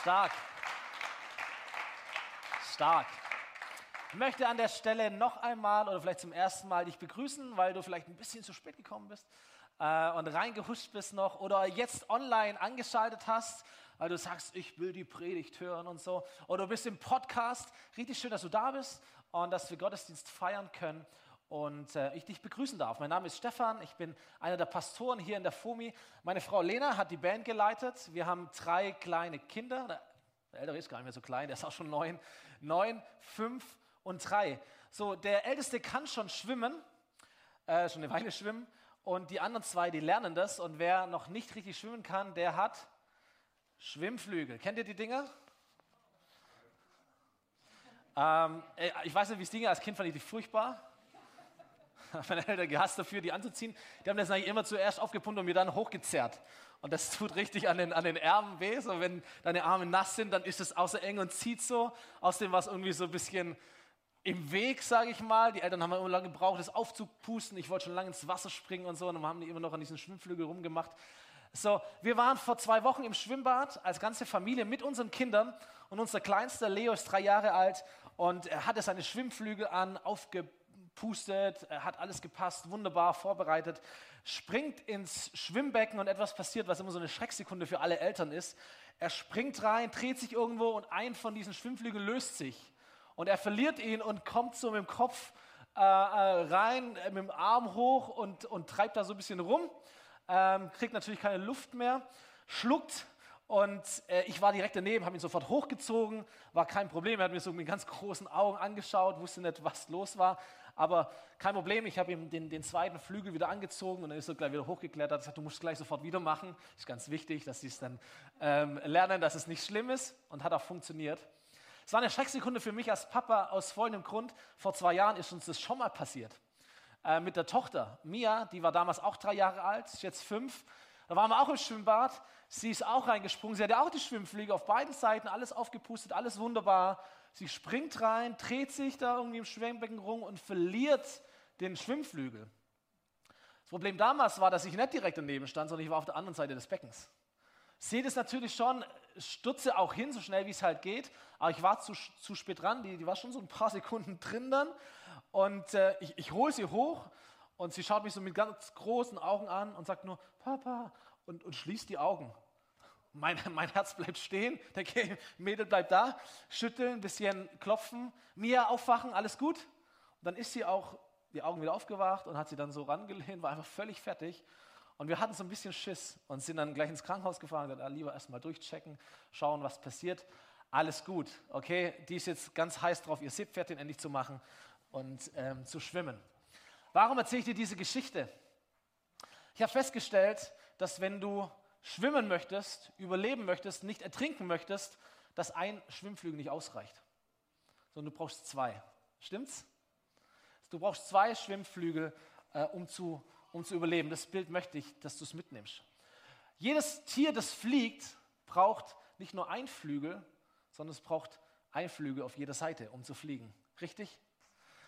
Stark. Stark. Ich möchte an der Stelle noch einmal oder vielleicht zum ersten Mal dich begrüßen, weil du vielleicht ein bisschen zu spät gekommen bist äh, und reingehuscht bist noch oder jetzt online angeschaltet hast, weil du sagst, ich will die Predigt hören und so. Oder du bist im Podcast. Richtig schön, dass du da bist und dass wir Gottesdienst feiern können und äh, ich dich begrüßen darf. Mein Name ist Stefan, ich bin einer der Pastoren hier in der FOMI. Meine Frau Lena hat die Band geleitet. Wir haben drei kleine Kinder. Der ältere ist gar nicht mehr so klein, der ist auch schon neun. Neun, fünf und drei. So, der Älteste kann schon schwimmen, äh, schon eine Weile schwimmen. Und die anderen zwei, die lernen das. Und wer noch nicht richtig schwimmen kann, der hat Schwimmflügel. Kennt ihr die Dinger? Ähm, äh, ich weiß nicht, wie es Dinge als Kind fand ich die furchtbar. Meine Eltern gehasst dafür, die anzuziehen. Die haben das eigentlich immer zuerst aufgepumpt und mir dann hochgezerrt. Und das tut richtig an den, an den Ärmen weh. So, wenn deine Arme nass sind, dann ist es außer eng und zieht so. Außerdem war es irgendwie so ein bisschen im Weg, sage ich mal. Die Eltern haben immer lange gebraucht, das aufzupusten. Ich wollte schon lange ins Wasser springen und so. Und dann haben die immer noch an diesen Schwimmflügel rumgemacht. So, wir waren vor zwei Wochen im Schwimmbad als ganze Familie mit unseren Kindern. Und unser kleinster Leo ist drei Jahre alt und er hatte seine Schwimmflügel an, aufgebaut pustet, hat alles gepasst, wunderbar vorbereitet, springt ins Schwimmbecken und etwas passiert, was immer so eine Schrecksekunde für alle Eltern ist. Er springt rein, dreht sich irgendwo und ein von diesen Schwimmflügeln löst sich. Und er verliert ihn und kommt so mit dem Kopf äh, äh rein, äh, mit dem Arm hoch und, und treibt da so ein bisschen rum, ähm, kriegt natürlich keine Luft mehr, schluckt und äh, ich war direkt daneben, habe ihn sofort hochgezogen, war kein Problem. Er hat mir so mit ganz großen Augen angeschaut, wusste nicht, was los war. Aber kein Problem, ich habe ihm den, den, zweiten Flügel wieder angezogen und er ist so gleich wieder hochgeklettert. Er hat gesagt, du musst es gleich sofort wieder machen. Ist ganz wichtig, dass sie es dann ähm, lernen, dass es nicht schlimm ist und hat auch funktioniert. Es war eine Schrecksekunde für mich als Papa aus folgendem Grund. Vor zwei Jahren ist uns das schon mal passiert. Äh, mit der Tochter. Mia, die war damals auch drei Jahre alt, ist jetzt fünf. Da waren wir auch im Schwimmbad. Sie ist auch reingesprungen. Sie hatte auch die Schwimmfliege auf beiden Seiten, alles aufgepustet, alles wunderbar. Sie springt rein, dreht sich da irgendwie im Schwimmbecken rum und verliert den Schwimmflügel. Das Problem damals war, dass ich nicht direkt daneben stand, sondern ich war auf der anderen Seite des Beckens. Seht es natürlich schon, stürze auch hin, so schnell wie es halt geht, aber ich war zu, zu spät dran, die, die war schon so ein paar Sekunden drin dann und äh, ich, ich hole sie hoch und sie schaut mich so mit ganz großen Augen an und sagt nur, Papa, und, und schließt die Augen. Mein, mein Herz bleibt stehen, der Mädel bleibt da, schütteln, bisschen klopfen, Mia aufwachen, alles gut. Und dann ist sie auch die Augen wieder aufgewacht und hat sie dann so rangelehnt, war einfach völlig fertig. Und wir hatten so ein bisschen Schiss und sind dann gleich ins Krankenhaus gefahren und gesagt, ah, lieber erstmal durchchecken, schauen, was passiert. Alles gut, okay? Die ist jetzt ganz heiß drauf, ihr Seepferdchen endlich zu machen und ähm, zu schwimmen. Warum erzähle ich dir diese Geschichte? Ich habe festgestellt, dass wenn du schwimmen möchtest, überleben möchtest, nicht ertrinken möchtest, dass ein Schwimmflügel nicht ausreicht, sondern du brauchst zwei. Stimmt's? Du brauchst zwei Schwimmflügel, äh, um, zu, um zu überleben. Das Bild möchte ich, dass du es mitnimmst. Jedes Tier, das fliegt, braucht nicht nur ein Flügel, sondern es braucht ein Flügel auf jeder Seite, um zu fliegen. Richtig?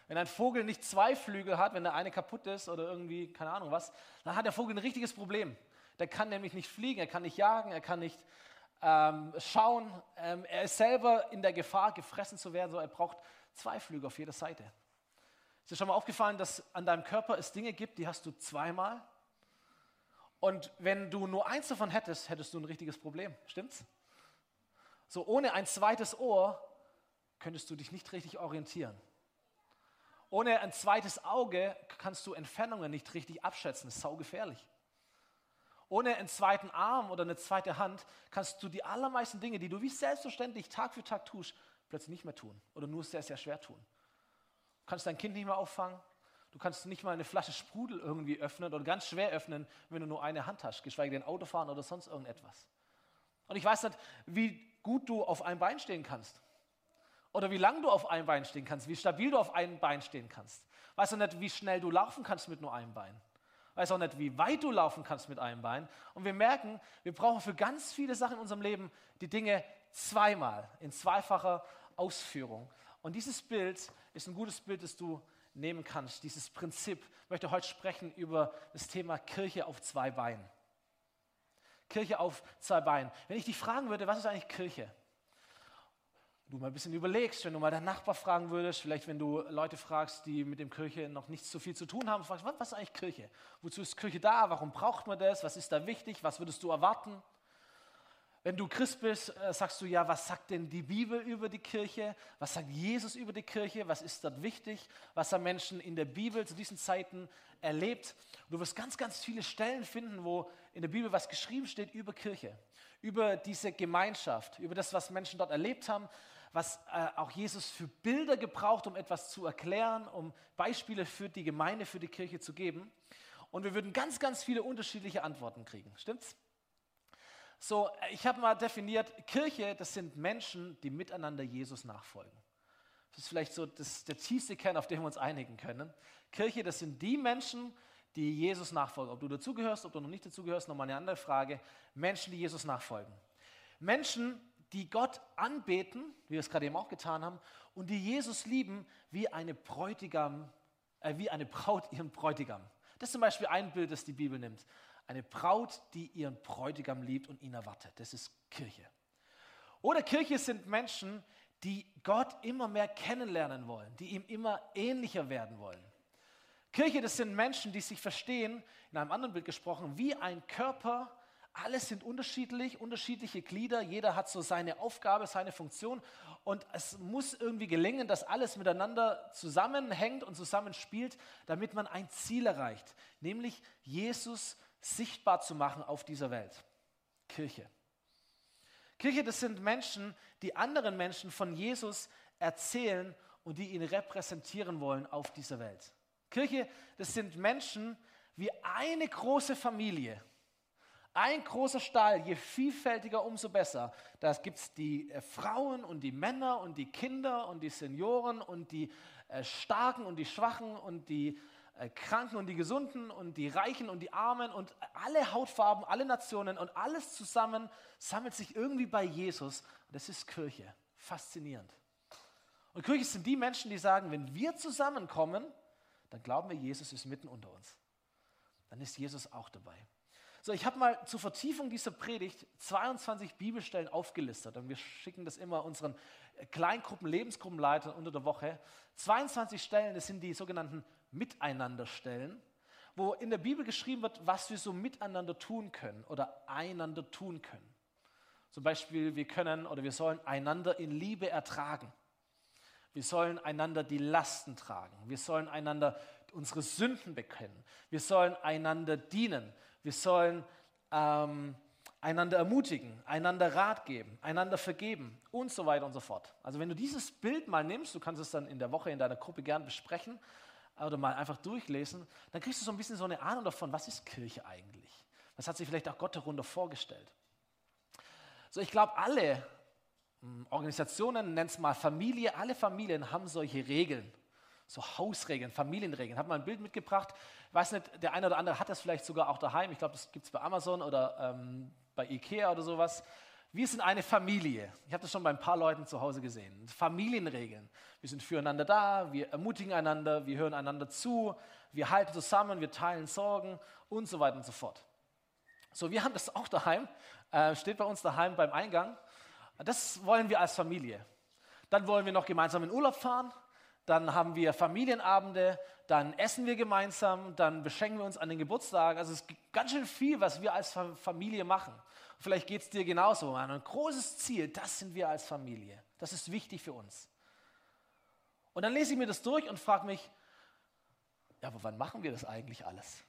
Wenn ein Vogel nicht zwei Flügel hat, wenn der eine kaputt ist oder irgendwie, keine Ahnung was, dann hat der Vogel ein richtiges Problem. Der kann nämlich nicht fliegen, er kann nicht jagen, er kann nicht ähm, schauen. Ähm, er ist selber in der Gefahr, gefressen zu werden, so er braucht zwei Flügel auf jeder Seite. Ist dir schon mal aufgefallen, dass an deinem Körper es Dinge gibt, die hast du zweimal? Und wenn du nur eins davon hättest, hättest du ein richtiges Problem. Stimmt's? So ohne ein zweites Ohr könntest du dich nicht richtig orientieren. Ohne ein zweites Auge kannst du Entfernungen nicht richtig abschätzen. Das ist saugefährlich. Ohne einen zweiten Arm oder eine zweite Hand kannst du die allermeisten Dinge, die du wie selbstverständlich Tag für Tag tust, plötzlich nicht mehr tun oder nur sehr, sehr schwer tun. Du kannst dein Kind nicht mehr auffangen. Du kannst nicht mal eine Flasche Sprudel irgendwie öffnen oder ganz schwer öffnen, wenn du nur eine Hand hast, geschweige denn Auto fahren oder sonst irgendetwas. Und ich weiß nicht, wie gut du auf einem Bein stehen kannst. Oder wie lang du auf einem Bein stehen kannst, wie stabil du auf einem Bein stehen kannst. Weißt du nicht, wie schnell du laufen kannst mit nur einem Bein. Weißt auch nicht, wie weit du laufen kannst mit einem Bein. Und wir merken, wir brauchen für ganz viele Sachen in unserem Leben die Dinge zweimal, in zweifacher Ausführung. Und dieses Bild ist ein gutes Bild, das du nehmen kannst, dieses Prinzip. Ich möchte heute sprechen über das Thema Kirche auf zwei Beinen. Kirche auf zwei Beinen. Wenn ich dich fragen würde, was ist eigentlich Kirche? Du mal ein bisschen überlegst, wenn du mal deinen Nachbar fragen würdest, vielleicht wenn du Leute fragst, die mit dem Kirche noch nicht so viel zu tun haben, fragst, was ist eigentlich Kirche? Wozu ist Kirche da? Warum braucht man das? Was ist da wichtig? Was würdest du erwarten? Wenn du Christ bist, äh, sagst du ja, was sagt denn die Bibel über die Kirche? Was sagt Jesus über die Kirche? Was ist dort wichtig? Was haben Menschen in der Bibel zu diesen Zeiten erlebt? du wirst ganz, ganz viele Stellen finden, wo in der Bibel was geschrieben steht über Kirche, über diese Gemeinschaft, über das, was Menschen dort erlebt haben, was äh, auch Jesus für Bilder gebraucht, um etwas zu erklären, um Beispiele für die Gemeinde, für die Kirche zu geben. Und wir würden ganz, ganz viele unterschiedliche Antworten kriegen. Stimmt's? So, äh, ich habe mal definiert, Kirche, das sind Menschen, die miteinander Jesus nachfolgen. Das ist vielleicht so das, der tiefste Kern, auf den wir uns einigen können. Kirche, das sind die Menschen, die Jesus nachfolgen. Ob du dazugehörst, ob du noch nicht dazugehörst, nochmal eine andere Frage. Menschen, die Jesus nachfolgen. Menschen, die Gott anbeten, wie wir es gerade eben auch getan haben, und die Jesus lieben wie eine Bräutigam, äh, wie eine Braut ihren Bräutigam. Das ist zum Beispiel ein Bild, das die Bibel nimmt. Eine Braut, die ihren Bräutigam liebt und ihn erwartet. Das ist Kirche. Oder Kirche sind Menschen, die Gott immer mehr kennenlernen wollen, die ihm immer ähnlicher werden wollen. Kirche, das sind Menschen, die sich verstehen, in einem anderen Bild gesprochen, wie ein Körper, alle sind unterschiedlich, unterschiedliche Glieder, jeder hat so seine Aufgabe, seine Funktion und es muss irgendwie gelingen, dass alles miteinander zusammenhängt und zusammenspielt, damit man ein Ziel erreicht, nämlich Jesus sichtbar zu machen auf dieser Welt. Kirche. Kirche, das sind Menschen, die anderen Menschen von Jesus erzählen und die ihn repräsentieren wollen auf dieser Welt. Kirche, das sind Menschen wie eine große Familie ein großer Stall, je vielfältiger, umso besser. Da gibt es die äh, Frauen und die Männer und die Kinder und die Senioren und die äh, Starken und die Schwachen und die äh, Kranken und die Gesunden und die Reichen und die Armen und alle Hautfarben, alle Nationen und alles zusammen sammelt sich irgendwie bei Jesus. das ist Kirche. Faszinierend. Und Kirche sind die Menschen, die sagen, wenn wir zusammenkommen, dann glauben wir, Jesus ist mitten unter uns. Dann ist Jesus auch dabei. So, ich habe mal zur Vertiefung dieser Predigt 22 Bibelstellen aufgelistet und wir schicken das immer unseren Kleingruppen, Lebensgruppenleitern unter der Woche. 22 Stellen, das sind die sogenannten Miteinanderstellen, wo in der Bibel geschrieben wird, was wir so miteinander tun können oder einander tun können. Zum Beispiel, wir können oder wir sollen einander in Liebe ertragen. Wir sollen einander die Lasten tragen. Wir sollen einander unsere Sünden bekennen. Wir sollen einander dienen. Wir sollen ähm, einander ermutigen, einander Rat geben, einander vergeben und so weiter und so fort. Also wenn du dieses Bild mal nimmst, du kannst es dann in der Woche in deiner Gruppe gern besprechen oder mal einfach durchlesen, dann kriegst du so ein bisschen so eine Ahnung davon, was ist Kirche eigentlich? Was hat sich vielleicht auch Gott darunter vorgestellt? So, ich glaube, alle hm, Organisationen, nenn es mal Familie, alle Familien haben solche Regeln so Hausregeln, Familienregeln. Ich habe mal ein Bild mitgebracht. Weiß nicht, der eine oder andere hat das vielleicht sogar auch daheim. Ich glaube, das gibt es bei Amazon oder ähm, bei Ikea oder sowas. Wir sind eine Familie. Ich habe das schon bei ein paar Leuten zu Hause gesehen. Familienregeln. Wir sind füreinander da, wir ermutigen einander, wir hören einander zu, wir halten zusammen, wir teilen Sorgen und so weiter und so fort. So, wir haben das auch daheim, äh, steht bei uns daheim beim Eingang. Das wollen wir als Familie. Dann wollen wir noch gemeinsam in Urlaub fahren dann haben wir Familienabende, dann essen wir gemeinsam, dann beschenken wir uns an den Geburtstagen. Also es gibt ganz schön viel, was wir als Familie machen. Vielleicht geht es dir genauso. Ein großes Ziel, das sind wir als Familie. Das ist wichtig für uns. Und dann lese ich mir das durch und frage mich, ja, aber wann machen wir das eigentlich alles?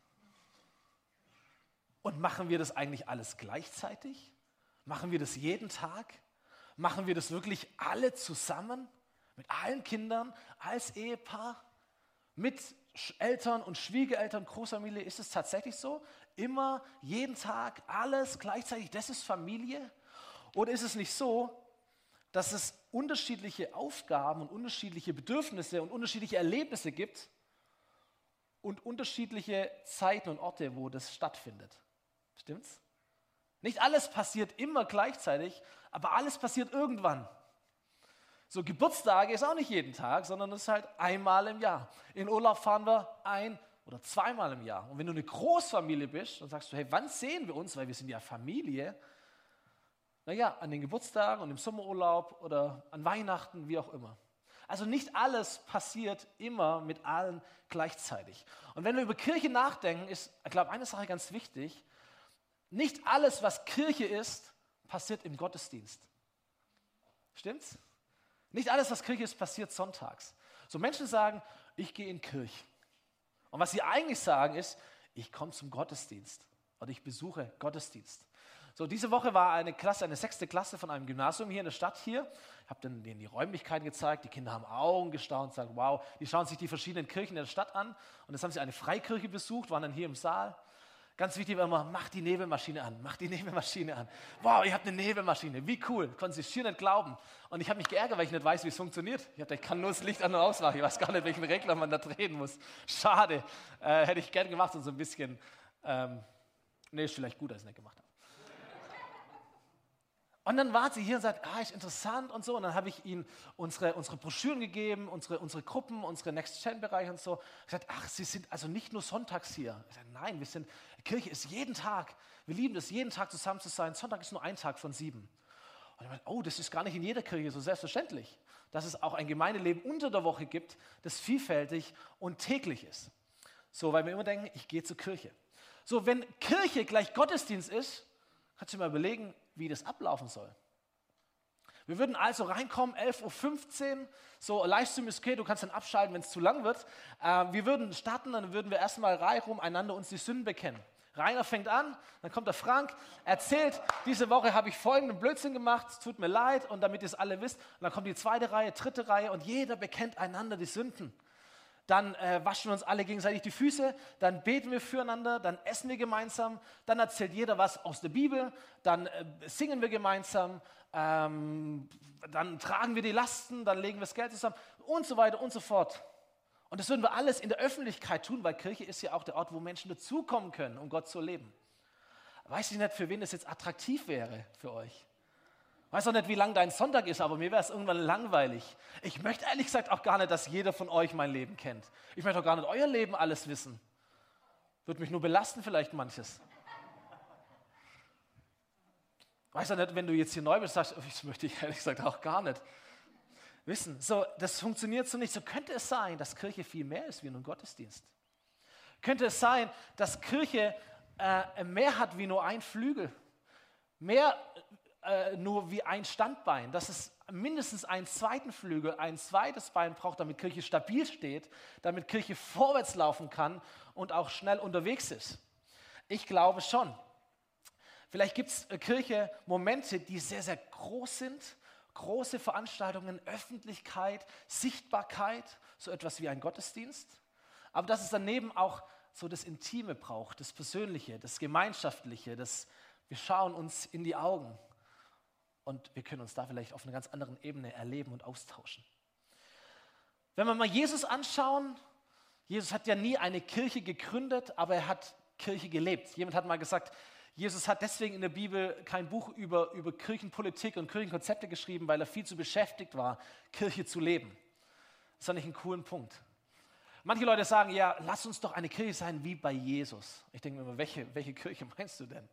Und machen wir das eigentlich alles gleichzeitig? Machen wir das jeden Tag? Machen wir das wirklich alle zusammen? Mit allen Kindern, als Ehepaar, mit Eltern und Schwiegereltern, Großfamilie. Ist es tatsächlich so? Immer, jeden Tag, alles gleichzeitig, das ist Familie? Oder ist es nicht so, dass es unterschiedliche Aufgaben und unterschiedliche Bedürfnisse und unterschiedliche Erlebnisse gibt und unterschiedliche Zeiten und Orte, wo das stattfindet? Stimmt's? Nicht alles passiert immer gleichzeitig, aber alles passiert irgendwann. So Geburtstage ist auch nicht jeden Tag, sondern es ist halt einmal im Jahr. In Urlaub fahren wir ein oder zweimal im Jahr. Und wenn du eine Großfamilie bist, dann sagst du, hey, wann sehen wir uns? Weil wir sind ja Familie. Naja, an den Geburtstagen und im Sommerurlaub oder an Weihnachten, wie auch immer. Also nicht alles passiert immer mit allen gleichzeitig. Und wenn wir über Kirche nachdenken, ist, ich glaube, eine Sache ganz wichtig. Nicht alles, was Kirche ist, passiert im Gottesdienst. Stimmt's? Nicht alles, was Kirche ist, passiert sonntags. So Menschen sagen, ich gehe in Kirche. Und was sie eigentlich sagen ist, ich komme zum Gottesdienst oder ich besuche Gottesdienst. So, diese Woche war eine Klasse, eine sechste Klasse von einem Gymnasium hier in der Stadt hier. Ich habe denen die Räumlichkeiten gezeigt. Die Kinder haben Augen gestaunt, sagen, wow, die schauen sich die verschiedenen Kirchen in der Stadt an. Und jetzt haben sie eine Freikirche besucht, waren dann hier im Saal. Ganz wichtig war immer, mach die Nebelmaschine an, mach die Nebelmaschine an. Wow, ihr habt eine Nebelmaschine, wie cool, konnten sie schier nicht glauben. Und ich habe mich geärgert, weil ich nicht weiß, wie es funktioniert. Ich habe ich kann nur das Licht an und ausmachen, ich weiß gar nicht, welchen Regler man da drehen muss. Schade, äh, hätte ich gern gemacht und so ein bisschen, ähm, nee, ist vielleicht gut, dass ich es nicht gemacht habe. Und dann war sie hier und sagt, ah, ist interessant und so. Und dann habe ich ihnen unsere, unsere Broschüren gegeben, unsere, unsere Gruppen, unsere Next-Gen-Bereiche und so. Ich gesagt, ach, Sie sind also nicht nur sonntags hier. Ich sage, nein, wir sind, Kirche ist jeden Tag. Wir lieben es, jeden Tag zusammen zu sein. Sonntag ist nur ein Tag von sieben. Und ich meine, oh, das ist gar nicht in jeder Kirche so selbstverständlich, dass es auch ein Gemeindeleben unter der Woche gibt, das vielfältig und täglich ist. So, weil wir immer denken, ich gehe zur Kirche. So, wenn Kirche gleich Gottesdienst ist, kannst du dir mal überlegen, wie das ablaufen soll. Wir würden also reinkommen, 11.15 Uhr, so Livestream ist okay, du kannst dann abschalten, wenn es zu lang wird. Äh, wir würden starten, dann würden wir erstmal reihum einander uns die Sünden bekennen. Rainer fängt an, dann kommt der Frank, erzählt, diese Woche habe ich folgenden Blödsinn gemacht, es tut mir leid und damit ihr es alle wisst. Und dann kommt die zweite Reihe, dritte Reihe und jeder bekennt einander die Sünden dann äh, waschen wir uns alle gegenseitig die Füße, dann beten wir füreinander, dann essen wir gemeinsam, dann erzählt jeder was aus der Bibel, dann äh, singen wir gemeinsam, ähm, dann tragen wir die Lasten, dann legen wir das Geld zusammen und so weiter und so fort. Und das würden wir alles in der Öffentlichkeit tun, weil Kirche ist ja auch der Ort, wo Menschen dazukommen können, um Gott zu leben. Weiß ich nicht, für wen das jetzt attraktiv wäre für euch. Weiß auch nicht, wie lang dein Sonntag ist, aber mir wäre es irgendwann langweilig. Ich möchte ehrlich gesagt auch gar nicht, dass jeder von euch mein Leben kennt. Ich möchte auch gar nicht euer Leben alles wissen. Würde mich nur belasten vielleicht manches. Weiß auch nicht, wenn du jetzt hier neu bist, sagst, das möchte ich ehrlich gesagt auch gar nicht wissen. So, das funktioniert so nicht. So könnte es sein, dass Kirche viel mehr ist wie nur ein Gottesdienst. Könnte es sein, dass Kirche äh, mehr hat wie nur ein Flügel. Mehr äh, nur wie ein Standbein, dass es mindestens einen zweiten Flügel, ein zweites Bein braucht, damit Kirche stabil steht, damit Kirche vorwärts laufen kann und auch schnell unterwegs ist. Ich glaube schon. Vielleicht gibt es äh, Kirche Momente, die sehr, sehr groß sind, große Veranstaltungen, Öffentlichkeit, Sichtbarkeit, so etwas wie ein Gottesdienst. Aber dass es daneben auch so das Intime braucht, das Persönliche, das Gemeinschaftliche, das wir schauen uns in die Augen und wir können uns da vielleicht auf einer ganz anderen Ebene erleben und austauschen. Wenn wir mal Jesus anschauen, Jesus hat ja nie eine Kirche gegründet, aber er hat Kirche gelebt. Jemand hat mal gesagt, Jesus hat deswegen in der Bibel kein Buch über, über Kirchenpolitik und Kirchenkonzepte geschrieben, weil er viel zu beschäftigt war, Kirche zu leben. Das fand ich einen coolen Punkt. Manche Leute sagen, ja, lass uns doch eine Kirche sein wie bei Jesus. Ich denke mir immer, welche, welche Kirche meinst du denn?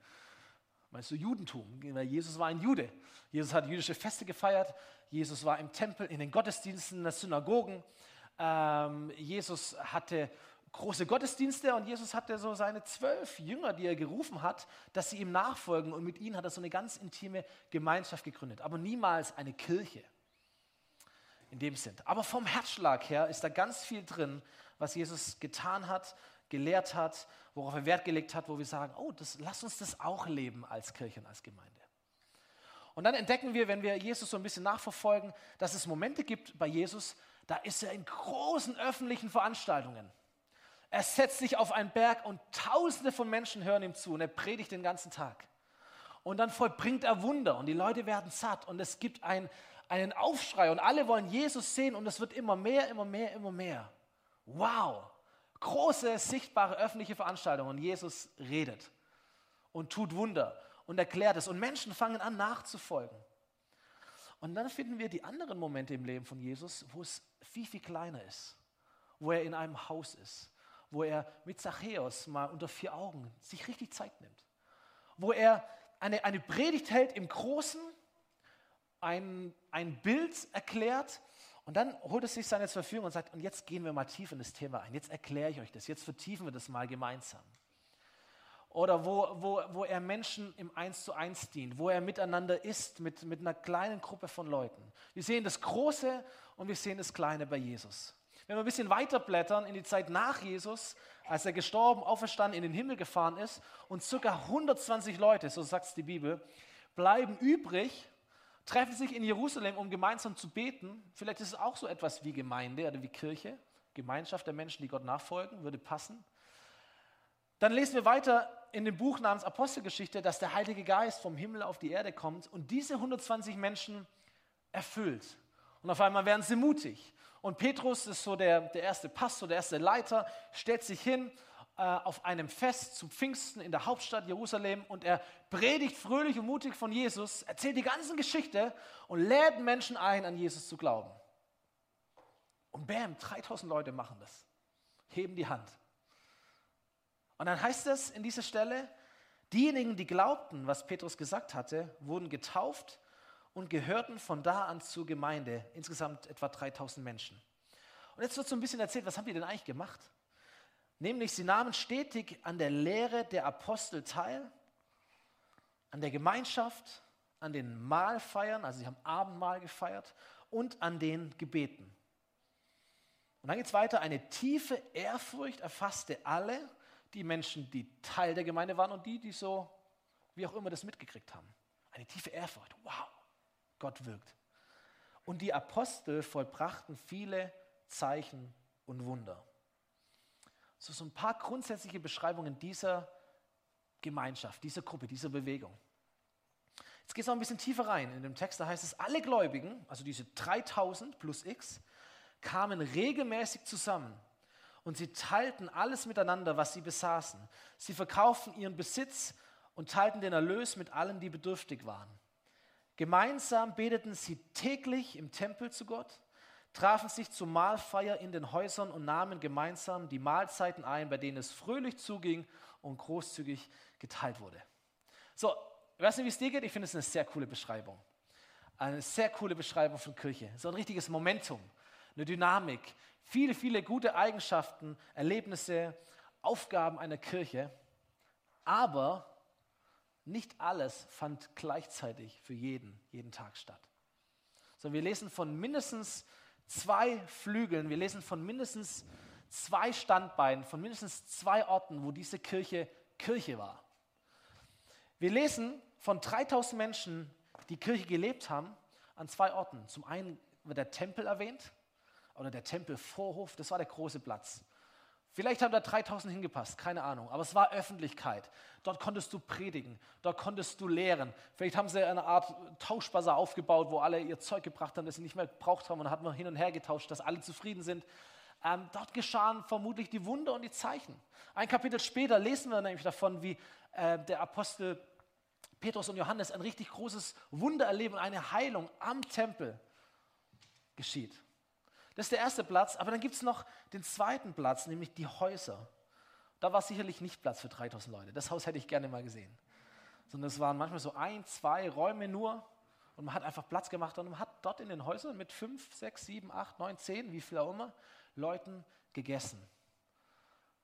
Meinst du Judentum? Weil Jesus war ein Jude. Jesus hat jüdische Feste gefeiert. Jesus war im Tempel, in den Gottesdiensten, in den Synagogen. Ähm, Jesus hatte große Gottesdienste und Jesus hatte so seine zwölf Jünger, die er gerufen hat, dass sie ihm nachfolgen und mit ihnen hat er so eine ganz intime Gemeinschaft gegründet, aber niemals eine Kirche in dem Sinn. Aber vom Herzschlag her ist da ganz viel drin, was Jesus getan hat, gelehrt hat, worauf er Wert gelegt hat, wo wir sagen, oh, das, lass uns das auch leben als Kirche und als Gemeinde. Und dann entdecken wir, wenn wir Jesus so ein bisschen nachverfolgen, dass es Momente gibt bei Jesus, da ist er in großen öffentlichen Veranstaltungen. Er setzt sich auf einen Berg und tausende von Menschen hören ihm zu und er predigt den ganzen Tag. Und dann vollbringt er Wunder und die Leute werden satt und es gibt ein, einen Aufschrei und alle wollen Jesus sehen und es wird immer mehr, immer mehr, immer mehr. Wow! Große, sichtbare öffentliche Veranstaltungen und Jesus redet und tut Wunder und erklärt es und Menschen fangen an nachzufolgen. Und dann finden wir die anderen Momente im Leben von Jesus, wo es viel, viel kleiner ist, wo er in einem Haus ist, wo er mit Zachäus mal unter vier Augen sich richtig Zeit nimmt, wo er eine, eine Predigt hält im Großen, ein, ein Bild erklärt und dann holt es sich seine zur Verfügung und sagt, und jetzt gehen wir mal tief in das Thema ein, jetzt erkläre ich euch das, jetzt vertiefen wir das mal gemeinsam. Oder wo, wo, wo er Menschen im Eins zu eins dient, wo er miteinander ist, mit, mit einer kleinen Gruppe von Leuten. Wir sehen das Große und wir sehen das Kleine bei Jesus. Wenn wir ein bisschen weiter blättern in die Zeit nach Jesus, als er gestorben, auferstanden, in den Himmel gefahren ist und circa 120 Leute, so sagt es die Bibel, bleiben übrig, treffen sich in Jerusalem, um gemeinsam zu beten. Vielleicht ist es auch so etwas wie Gemeinde oder wie Kirche, Gemeinschaft der Menschen, die Gott nachfolgen, würde passen. Dann lesen wir weiter in dem Buch namens Apostelgeschichte, dass der Heilige Geist vom Himmel auf die Erde kommt und diese 120 Menschen erfüllt. Und auf einmal werden sie mutig. Und Petrus ist so der, der erste Pastor, der erste Leiter, stellt sich hin auf einem Fest zu Pfingsten in der Hauptstadt Jerusalem und er predigt fröhlich und mutig von Jesus, erzählt die ganze Geschichte und lädt Menschen ein, an Jesus zu glauben. Und bam, 3000 Leute machen das, heben die Hand. Und dann heißt es in dieser Stelle, diejenigen, die glaubten, was Petrus gesagt hatte, wurden getauft und gehörten von da an zur Gemeinde, insgesamt etwa 3000 Menschen. Und jetzt wird so ein bisschen erzählt, was haben die denn eigentlich gemacht? Nämlich, sie nahmen stetig an der Lehre der Apostel teil, an der Gemeinschaft, an den Mahlfeiern, also sie haben Abendmahl gefeiert, und an den Gebeten. Und dann geht es weiter, eine tiefe Ehrfurcht erfasste alle, die Menschen, die Teil der Gemeinde waren und die, die so, wie auch immer, das mitgekriegt haben. Eine tiefe Ehrfurcht. Wow, Gott wirkt. Und die Apostel vollbrachten viele Zeichen und Wunder. So, so ein paar grundsätzliche Beschreibungen dieser Gemeinschaft, dieser Gruppe, dieser Bewegung. Jetzt geht es noch ein bisschen tiefer rein. In dem Text, da heißt es, alle Gläubigen, also diese 3000 plus x, kamen regelmäßig zusammen und sie teilten alles miteinander, was sie besaßen. Sie verkauften ihren Besitz und teilten den Erlös mit allen, die bedürftig waren. Gemeinsam beteten sie täglich im Tempel zu Gott, trafen sich zur Mahlfeier in den Häusern und nahmen gemeinsam die Mahlzeiten ein, bei denen es fröhlich zuging und großzügig geteilt wurde. So, ich weiß nicht, wie es dir geht, ich finde es eine sehr coole Beschreibung. Eine sehr coole Beschreibung von Kirche. So ein richtiges Momentum, eine Dynamik, viele, viele gute Eigenschaften, Erlebnisse, Aufgaben einer Kirche, aber nicht alles fand gleichzeitig für jeden, jeden Tag statt. So, wir lesen von mindestens zwei Flügeln, wir lesen von mindestens zwei Standbeinen, von mindestens zwei Orten, wo diese Kirche Kirche war. Wir lesen von 3000 Menschen, die Kirche gelebt haben, an zwei Orten. Zum einen wird der Tempel erwähnt, oder der Tempelvorhof, das war der große Platz. Vielleicht haben da 3000 hingepasst, keine Ahnung, aber es war Öffentlichkeit. Dort konntest du predigen, dort konntest du lehren. Vielleicht haben sie eine Art Tauschbazar aufgebaut, wo alle ihr Zeug gebracht haben, das sie nicht mehr gebraucht haben und hat man hin und her getauscht, dass alle zufrieden sind. Ähm, dort geschahen vermutlich die Wunder und die Zeichen. Ein Kapitel später lesen wir nämlich davon, wie äh, der Apostel Petrus und Johannes ein richtig großes Wunder erleben, eine Heilung am Tempel geschieht. Das ist der erste Platz, aber dann gibt es noch den zweiten Platz, nämlich die Häuser. Da war sicherlich nicht Platz für 3000 Leute. Das Haus hätte ich gerne mal gesehen. Sondern es waren manchmal so ein, zwei Räume nur und man hat einfach Platz gemacht und man hat dort in den Häusern mit fünf, sechs, sieben, acht, neun, zehn, wie viel auch immer, Leuten gegessen.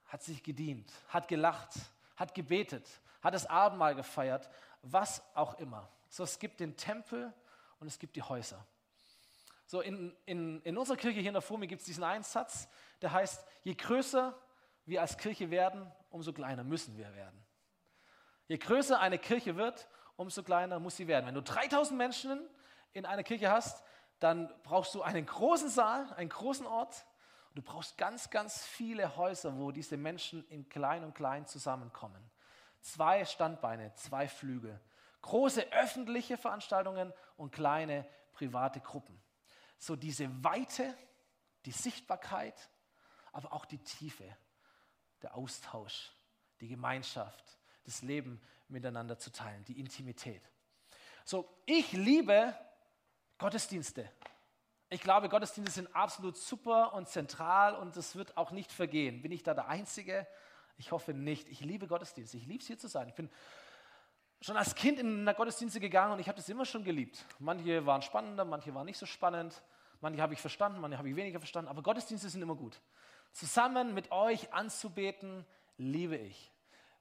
Hat sich gedient, hat gelacht, hat gebetet, hat das Abendmahl gefeiert, was auch immer. So, es gibt den Tempel und es gibt die Häuser. So in, in, in unserer Kirche hier in der Fumi gibt es diesen einen Satz, der heißt, je größer wir als Kirche werden, umso kleiner müssen wir werden. Je größer eine Kirche wird, umso kleiner muss sie werden. Wenn du 3000 Menschen in einer Kirche hast, dann brauchst du einen großen Saal, einen großen Ort. Du brauchst ganz, ganz viele Häuser, wo diese Menschen in klein und klein zusammenkommen. Zwei Standbeine, zwei Flügel. Große öffentliche Veranstaltungen und kleine private Gruppen so diese Weite, die Sichtbarkeit, aber auch die Tiefe, der Austausch, die Gemeinschaft, das Leben miteinander zu teilen, die Intimität. So, ich liebe Gottesdienste. Ich glaube, Gottesdienste sind absolut super und zentral und das wird auch nicht vergehen. Bin ich da der Einzige? Ich hoffe nicht. Ich liebe Gottesdienste. Ich liebe es hier zu sein. Ich bin schon als Kind in der Gottesdienste gegangen und ich habe das immer schon geliebt. Manche waren spannender, manche waren nicht so spannend, manche habe ich verstanden, manche habe ich weniger verstanden, aber Gottesdienste sind immer gut. Zusammen mit euch anzubeten, liebe ich.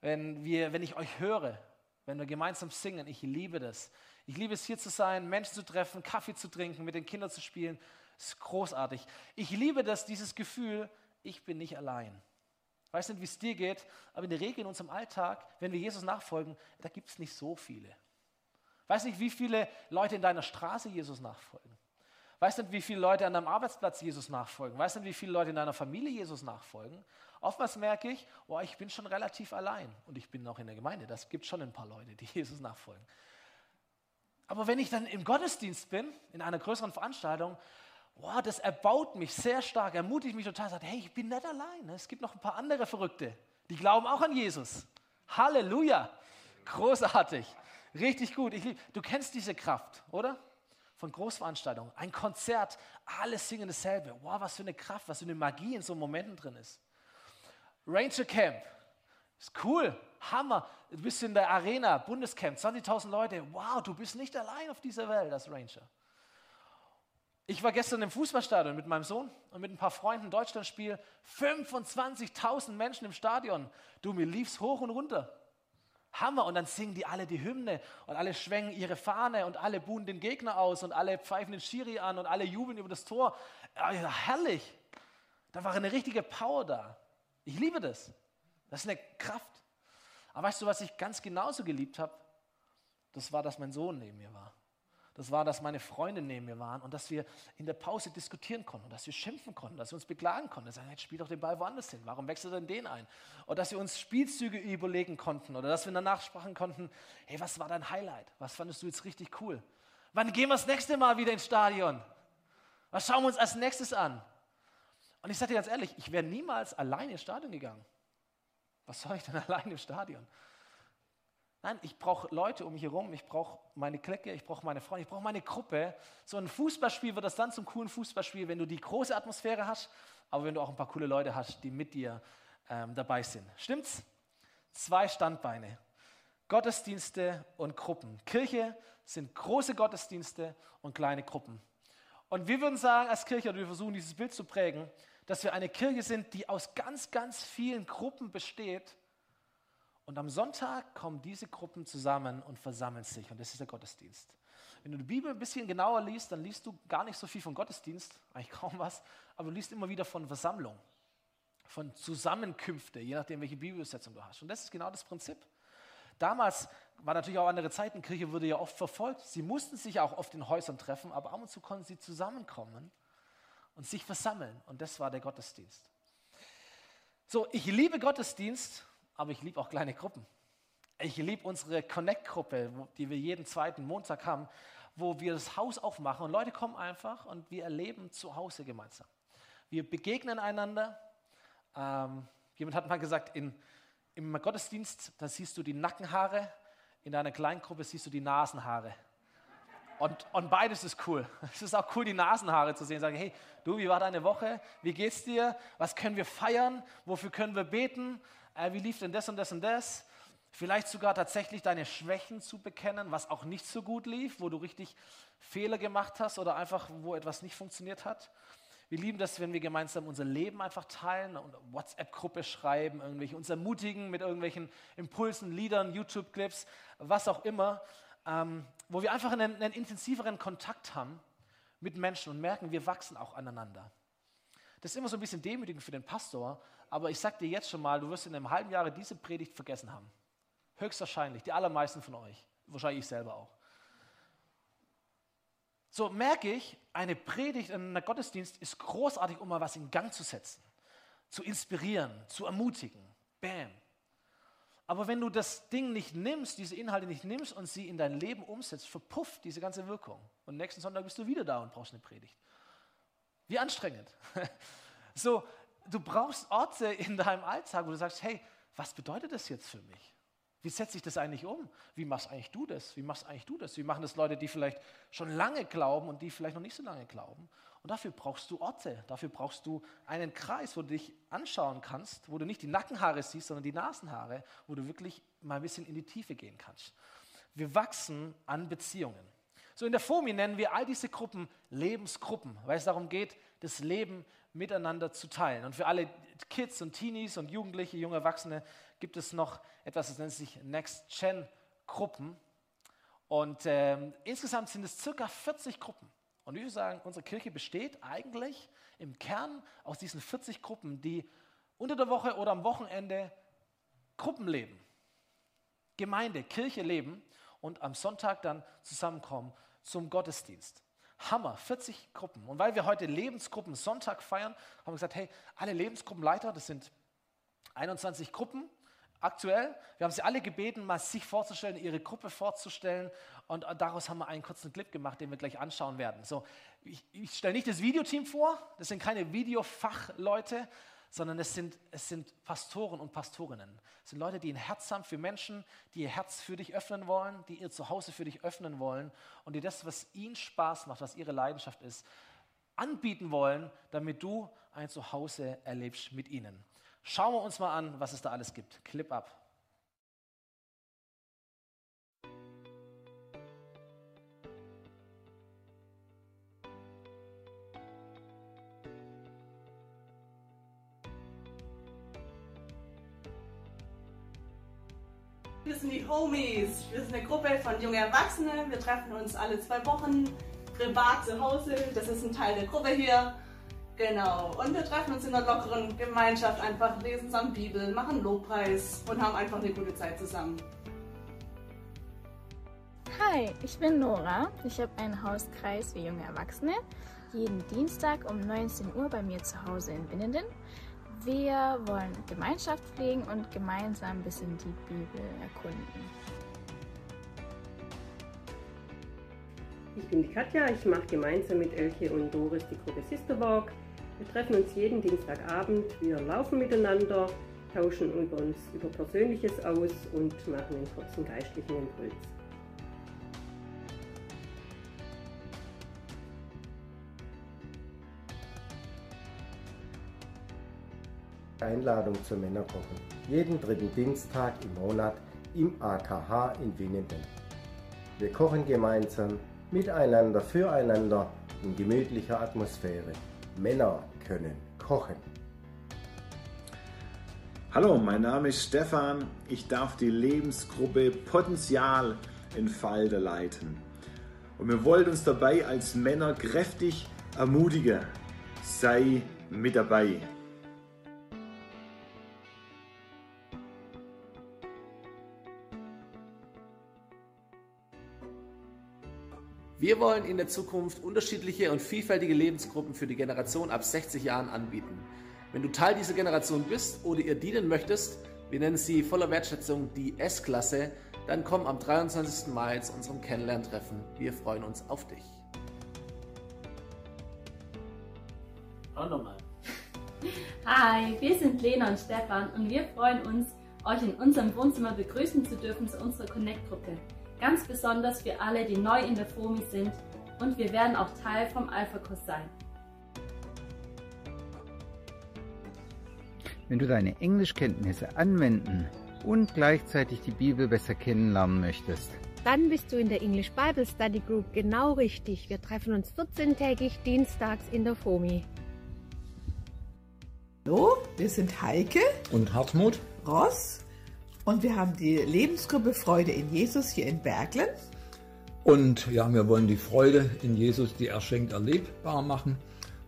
Wenn, wir, wenn ich euch höre, wenn wir gemeinsam singen, ich liebe das. Ich liebe es hier zu sein, Menschen zu treffen, Kaffee zu trinken, mit den Kindern zu spielen. Das ist großartig. Ich liebe das, dieses Gefühl, ich bin nicht allein. Ich weiß nicht, wie es dir geht, aber in der Regel in unserem Alltag, wenn wir Jesus nachfolgen, da gibt es nicht so viele. Ich weiß nicht, wie viele Leute in deiner Straße Jesus nachfolgen. Ich weiß nicht, wie viele Leute an deinem Arbeitsplatz Jesus nachfolgen. Ich weiß nicht, wie viele Leute in deiner Familie Jesus nachfolgen. Oftmals merke ich, oh, ich bin schon relativ allein. Und ich bin noch in der Gemeinde. Das gibt schon ein paar Leute, die Jesus nachfolgen. Aber wenn ich dann im Gottesdienst bin, in einer größeren Veranstaltung, wow, das erbaut mich sehr stark, ermutigt mich total, sagt, hey, ich bin nicht allein. Es gibt noch ein paar andere Verrückte, die glauben auch an Jesus. Halleluja. Großartig. Richtig gut. Ich, du kennst diese Kraft, oder? Von Großveranstaltungen. Ein Konzert, alle singen dasselbe. Wow, was für eine Kraft, was für eine Magie in so Momenten drin ist. Ranger Camp. Ist cool. Hammer. Du bist in der Arena, Bundescamp, 20.000 Leute. Wow, du bist nicht allein auf dieser Welt als Ranger. Ich war gestern im Fußballstadion mit meinem Sohn und mit ein paar Freunden, Deutschlandspiel, 25.000 Menschen im Stadion. Du, mir lief's hoch und runter. Hammer. Und dann singen die alle die Hymne und alle schwenken ihre Fahne und alle buhen den Gegner aus und alle pfeifen den Schiri an und alle jubeln über das Tor. Ja, herrlich. Da war eine richtige Power da. Ich liebe das. Das ist eine Kraft. Aber weißt du, was ich ganz genauso geliebt habe? Das war, dass mein Sohn neben mir war das war, dass meine Freunde neben mir waren und dass wir in der Pause diskutieren konnten, dass wir schimpfen konnten, dass wir uns beklagen konnten. Sagen, jetzt spiel doch den Ball woanders hin, warum wechselt denn den ein? Oder dass wir uns Spielzüge überlegen konnten oder dass wir danach sprachen konnten, hey, was war dein Highlight? Was fandest du jetzt richtig cool? Wann gehen wir das nächste Mal wieder ins Stadion? Was schauen wir uns als nächstes an? Und ich sage dir ganz ehrlich, ich wäre niemals alleine ins Stadion gegangen. Was soll ich denn alleine im Stadion? Nein, ich brauche Leute um mich herum, ich brauche meine Clique, ich brauche meine Freunde, ich brauche meine Gruppe. So ein Fußballspiel wird das dann zum coolen Fußballspiel, wenn du die große Atmosphäre hast, aber wenn du auch ein paar coole Leute hast, die mit dir ähm, dabei sind. Stimmt's? Zwei Standbeine. Gottesdienste und Gruppen. Kirche sind große Gottesdienste und kleine Gruppen. Und wir würden sagen als Kirche, oder wir versuchen dieses Bild zu prägen, dass wir eine Kirche sind, die aus ganz, ganz vielen Gruppen besteht und am Sonntag kommen diese Gruppen zusammen und versammeln sich. Und das ist der Gottesdienst. Wenn du die Bibel ein bisschen genauer liest, dann liest du gar nicht so viel von Gottesdienst, eigentlich kaum was, aber du liest immer wieder von Versammlung, von Zusammenkünfte, je nachdem, welche Bibelübersetzung du hast. Und das ist genau das Prinzip. Damals war natürlich auch andere Zeiten, Kirche wurde ja oft verfolgt. Sie mussten sich auch oft in Häusern treffen, aber ab und zu konnten sie zusammenkommen und sich versammeln. Und das war der Gottesdienst. So, ich liebe Gottesdienst aber ich liebe auch kleine Gruppen. Ich liebe unsere Connect-Gruppe, die wir jeden zweiten Montag haben, wo wir das Haus aufmachen und Leute kommen einfach und wir erleben zu Hause gemeinsam. Wir begegnen einander. Ähm, jemand hat mal gesagt, in, im Gottesdienst, da siehst du die Nackenhaare, in deiner Kleingruppe siehst du die Nasenhaare. Und, und beides ist cool. Es ist auch cool, die Nasenhaare zu sehen. Sagen, hey, du, wie war deine Woche? Wie geht's dir? Was können wir feiern? Wofür können wir beten? Äh, wie lief denn das und das und das? Vielleicht sogar tatsächlich deine Schwächen zu bekennen, was auch nicht so gut lief, wo du richtig Fehler gemacht hast oder einfach, wo etwas nicht funktioniert hat. Wir lieben das, wenn wir gemeinsam unser Leben einfach teilen und WhatsApp-Gruppe schreiben, irgendwelche uns ermutigen mit irgendwelchen Impulsen, Liedern, YouTube-Clips, was auch immer, ähm, wo wir einfach einen, einen intensiveren Kontakt haben mit Menschen und merken, wir wachsen auch aneinander. Das ist immer so ein bisschen demütigend für den Pastor, aber ich sage dir jetzt schon mal, du wirst in einem halben Jahr diese Predigt vergessen haben. Höchstwahrscheinlich, die allermeisten von euch. Wahrscheinlich ich selber auch. So merke ich, eine Predigt in einem Gottesdienst ist großartig, um mal was in Gang zu setzen, zu inspirieren, zu ermutigen. Bam. Aber wenn du das Ding nicht nimmst, diese Inhalte nicht nimmst und sie in dein Leben umsetzt, verpufft diese ganze Wirkung. Und nächsten Sonntag bist du wieder da und brauchst eine Predigt. Wie anstrengend. So, du brauchst Orte in deinem Alltag, wo du sagst, hey, was bedeutet das jetzt für mich? Wie setze ich das eigentlich um? Wie machst eigentlich du das? Wie machst eigentlich du das? Wie machen das Leute, die vielleicht schon lange glauben und die vielleicht noch nicht so lange glauben? Und dafür brauchst du Orte, dafür brauchst du einen Kreis, wo du dich anschauen kannst, wo du nicht die Nackenhaare siehst, sondern die Nasenhaare, wo du wirklich mal ein bisschen in die Tiefe gehen kannst. Wir wachsen an Beziehungen. So in der FOMI nennen wir all diese Gruppen Lebensgruppen, weil es darum geht, das Leben miteinander zu teilen. Und für alle Kids und Teenies und Jugendliche, junge Erwachsene gibt es noch etwas, das nennt sich Next Gen Gruppen. Und ähm, insgesamt sind es circa 40 Gruppen. Und ich würde sagen, unsere Kirche besteht eigentlich im Kern aus diesen 40 Gruppen, die unter der Woche oder am Wochenende Gruppen leben, Gemeinde, Kirche leben und am Sonntag dann zusammenkommen zum Gottesdienst. Hammer, 40 Gruppen. Und weil wir heute Lebensgruppen Sonntag feiern, haben wir gesagt, hey, alle Lebensgruppenleiter, das sind 21 Gruppen aktuell. Wir haben sie alle gebeten, mal sich vorzustellen, ihre Gruppe vorzustellen. Und daraus haben wir einen kurzen Clip gemacht, den wir gleich anschauen werden. So, ich, ich stelle nicht das Videoteam vor, das sind keine Videofachleute, sondern es sind, es sind Pastoren und Pastorinnen. Es sind Leute, die ein Herz haben für Menschen, die ihr Herz für dich öffnen wollen, die ihr Zuhause für dich öffnen wollen und die das, was ihnen Spaß macht, was ihre Leidenschaft ist, anbieten wollen, damit du ein Zuhause erlebst mit ihnen. Schauen wir uns mal an, was es da alles gibt. Clip ab. Homies. Wir sind eine Gruppe von jungen Erwachsenen. Wir treffen uns alle zwei Wochen privat zu Hause. Das ist ein Teil der Gruppe hier. Genau. Und wir treffen uns in einer lockeren Gemeinschaft, einfach lesen zusammen Bibel, machen Lobpreis und haben einfach eine gute Zeit zusammen. Hi, ich bin Nora. Ich habe einen Hauskreis für junge Erwachsene. Jeden Dienstag um 19 Uhr bei mir zu Hause in Winnenden. Wir wollen Gemeinschaft pflegen und gemeinsam ein bisschen die Bibel erkunden. Ich bin die Katja, ich mache gemeinsam mit Elke und Doris die Gruppe Sisterwalk. Wir treffen uns jeden Dienstagabend, wir laufen miteinander, tauschen uns über Persönliches aus und machen einen kurzen geistlichen Impuls. Einladung zur Männerkochen. Jeden dritten Dienstag im Monat im AKH in Winnenden. Wir kochen gemeinsam, miteinander, füreinander in gemütlicher Atmosphäre. Männer können kochen. Hallo, mein Name ist Stefan. Ich darf die Lebensgruppe Potenzial entfalten leiten. Und wir wollen uns dabei als Männer kräftig ermutigen. Sei mit dabei. Wir wollen in der Zukunft unterschiedliche und vielfältige Lebensgruppen für die Generation ab 60 Jahren anbieten. Wenn du Teil dieser Generation bist oder ihr dienen möchtest, wir nennen sie voller Wertschätzung die S-Klasse, dann komm am 23. Mai zu unserem Kennenlerntreffen. Wir freuen uns auf dich. Auch nochmal. Hi, wir sind Lena und Stefan und wir freuen uns, euch in unserem Wohnzimmer begrüßen zu dürfen zu unserer Connect-Gruppe. Ganz besonders für alle, die neu in der FOMI sind und wir werden auch Teil vom Alpha-Kurs sein. Wenn du deine Englischkenntnisse anwenden und gleichzeitig die Bibel besser kennenlernen möchtest, dann bist du in der English Bible Study Group genau richtig. Wir treffen uns 14-tägig dienstags in der FOMI. Hallo, wir sind Heike und Hartmut Ross und wir haben die Lebensgruppe Freude in Jesus hier in Berglen. Und ja, wir wollen die Freude in Jesus, die er schenkt, erlebbar machen.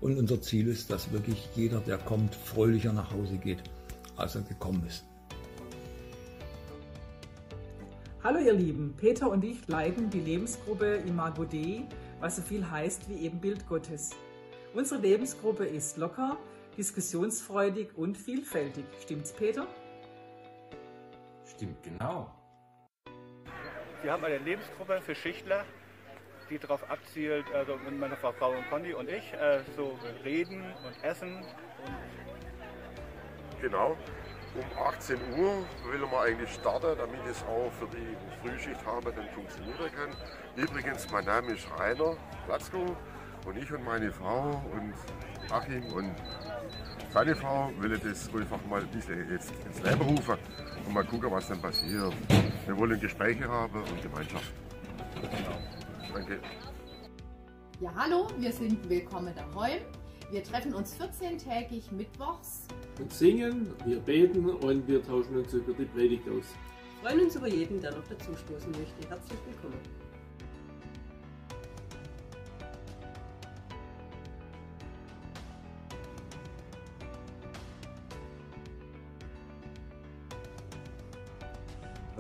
Und unser Ziel ist, dass wirklich jeder, der kommt, fröhlicher nach Hause geht, als er gekommen ist. Hallo ihr Lieben, Peter und ich leiten die Lebensgruppe Imago Dei, was so viel heißt wie Ebenbild Gottes. Unsere Lebensgruppe ist locker, diskussionsfreudig und vielfältig. Stimmt's, Peter? Stimmt, genau. Wir haben eine Lebensgruppe für Schichtler, die darauf abzielt, also meine Frau, Frau und Conny und ich, äh, so reden und essen. Und genau. Um 18 Uhr will man eigentlich starten, damit es auch für die Frühschicht haben dann funktionieren kann. Übrigens, mein Name ist Rainer Platzko Und ich und meine Frau und Achim und seine Frau will das einfach mal ein bisschen jetzt ins Leben rufen und mal gucken, was dann passiert. Wir wollen Gespräche haben und Gemeinschaft. Danke. Ja, hallo, wir sind Willkommen daheim. Wir treffen uns 14-tägig mittwochs. Und singen, wir beten und wir tauschen uns über die Predigt aus. Wir freuen uns über jeden, der noch dazu stoßen möchte. Herzlich willkommen.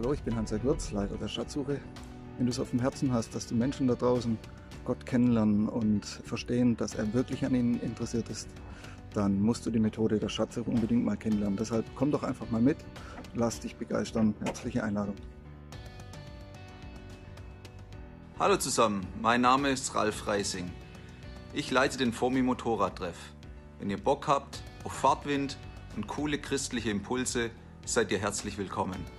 Hallo, ich bin Hans-Jörg Wirz, Leiter der Schatzsuche. Wenn du es auf dem Herzen hast, dass die Menschen da draußen Gott kennenlernen und verstehen, dass er wirklich an ihnen interessiert ist, dann musst du die Methode der Schatzsuche unbedingt mal kennenlernen. Deshalb komm doch einfach mal mit, lass dich begeistern. Herzliche Einladung. Hallo zusammen, mein Name ist Ralf Reising. Ich leite den FOMI Motorradtreff. Wenn ihr Bock habt auf Fahrtwind und coole christliche Impulse, seid ihr herzlich willkommen.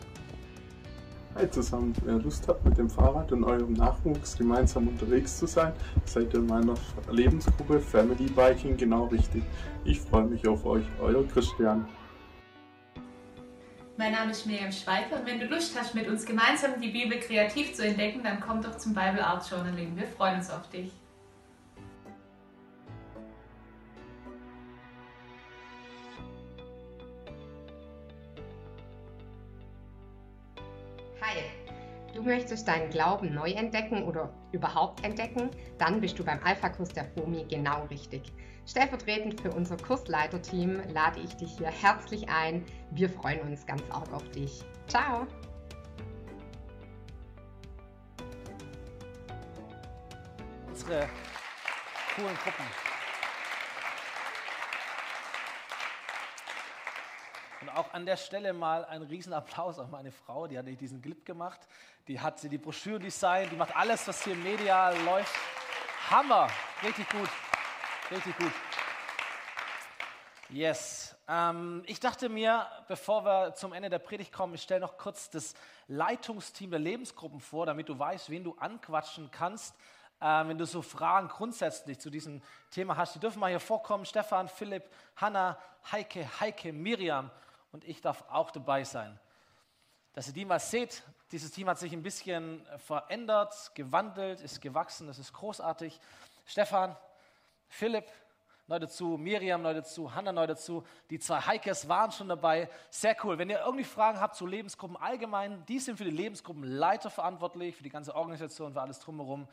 Hi zusammen, wer Lust hat mit dem Fahrrad und eurem Nachwuchs gemeinsam unterwegs zu sein, seid ihr in meiner Lebensgruppe Family Biking genau richtig. Ich freue mich auf euch, euer Christian. Mein Name ist Miriam Schweifer und wenn du Lust hast, mit uns gemeinsam die Bibel kreativ zu entdecken, dann komm doch zum Bible Art Journaling. Wir freuen uns auf dich. Möchtest deinen Glauben neu entdecken oder überhaupt entdecken? Dann bist du beim Alpha-Kurs der FOMI genau richtig. Stellvertretend für unser Kursleiterteam lade ich dich hier herzlich ein. Wir freuen uns ganz arg auf dich. Ciao! Unsere coolen Gruppen. Und auch an der Stelle mal einen riesen Applaus an meine Frau, die hat diesen Clip gemacht, die hat die Broschüre designt, die macht alles, was hier im Media läuft. Hammer, richtig gut, richtig gut. Yes. Ähm, ich dachte mir, bevor wir zum Ende der Predigt kommen, ich stelle noch kurz das Leitungsteam der Lebensgruppen vor, damit du weißt, wen du anquatschen kannst, äh, wenn du so Fragen grundsätzlich zu diesem Thema hast. Die dürfen mal hier vorkommen. Stefan, Philipp, Hanna, Heike, Heike, Miriam und ich darf auch dabei sein. Dass ihr die mal seht, dieses Team hat sich ein bisschen verändert, gewandelt, ist gewachsen, das ist großartig. Stefan, Philipp, neu dazu, Miriam neu dazu, Hanna neu dazu. Die zwei Heikes waren schon dabei. Sehr cool. Wenn ihr irgendwie Fragen habt zu Lebensgruppen allgemein, die sind für die Lebensgruppenleiter verantwortlich, für die ganze Organisation, für alles drumherum.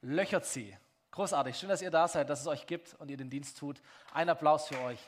Löchert sie. Großartig. Schön, dass ihr da seid, dass es euch gibt und ihr den Dienst tut. Ein Applaus für euch.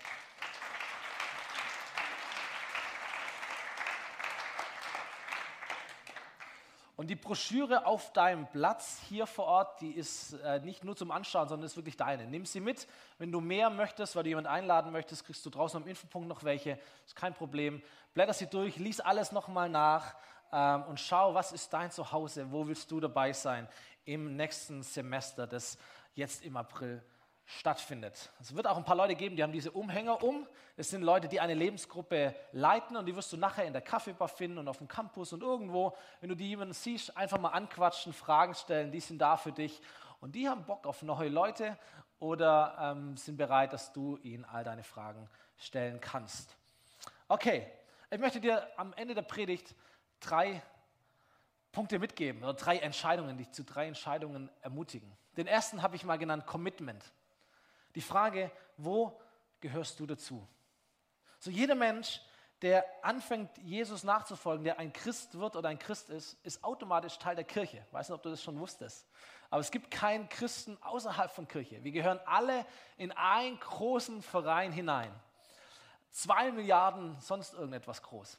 Und die Broschüre auf deinem Platz hier vor Ort, die ist äh, nicht nur zum Anschauen, sondern ist wirklich deine. Nimm sie mit. Wenn du mehr möchtest, weil du jemanden einladen möchtest, kriegst du draußen am Infopunkt noch welche. Ist kein Problem. Blätter sie durch, lies alles nochmal nach ähm, und schau, was ist dein Zuhause? Wo willst du dabei sein im nächsten Semester, das jetzt im April stattfindet. Es wird auch ein paar Leute geben, die haben diese Umhänger um. Es sind Leute, die eine Lebensgruppe leiten und die wirst du nachher in der Kaffeebar finden und auf dem Campus und irgendwo. Wenn du die jemanden siehst, einfach mal anquatschen, Fragen stellen, die sind da für dich. Und die haben Bock auf neue Leute oder ähm, sind bereit, dass du ihnen all deine Fragen stellen kannst. Okay, ich möchte dir am Ende der Predigt drei Punkte mitgeben oder drei Entscheidungen, dich zu drei Entscheidungen ermutigen. Den ersten habe ich mal genannt Commitment. Die Frage, wo gehörst du dazu? So jeder Mensch, der anfängt, Jesus nachzufolgen, der ein Christ wird oder ein Christ ist, ist automatisch Teil der Kirche. Ich weiß nicht, ob du das schon wusstest. Aber es gibt keinen Christen außerhalb von Kirche. Wir gehören alle in einen großen Verein hinein. Zwei Milliarden, sonst irgendetwas groß.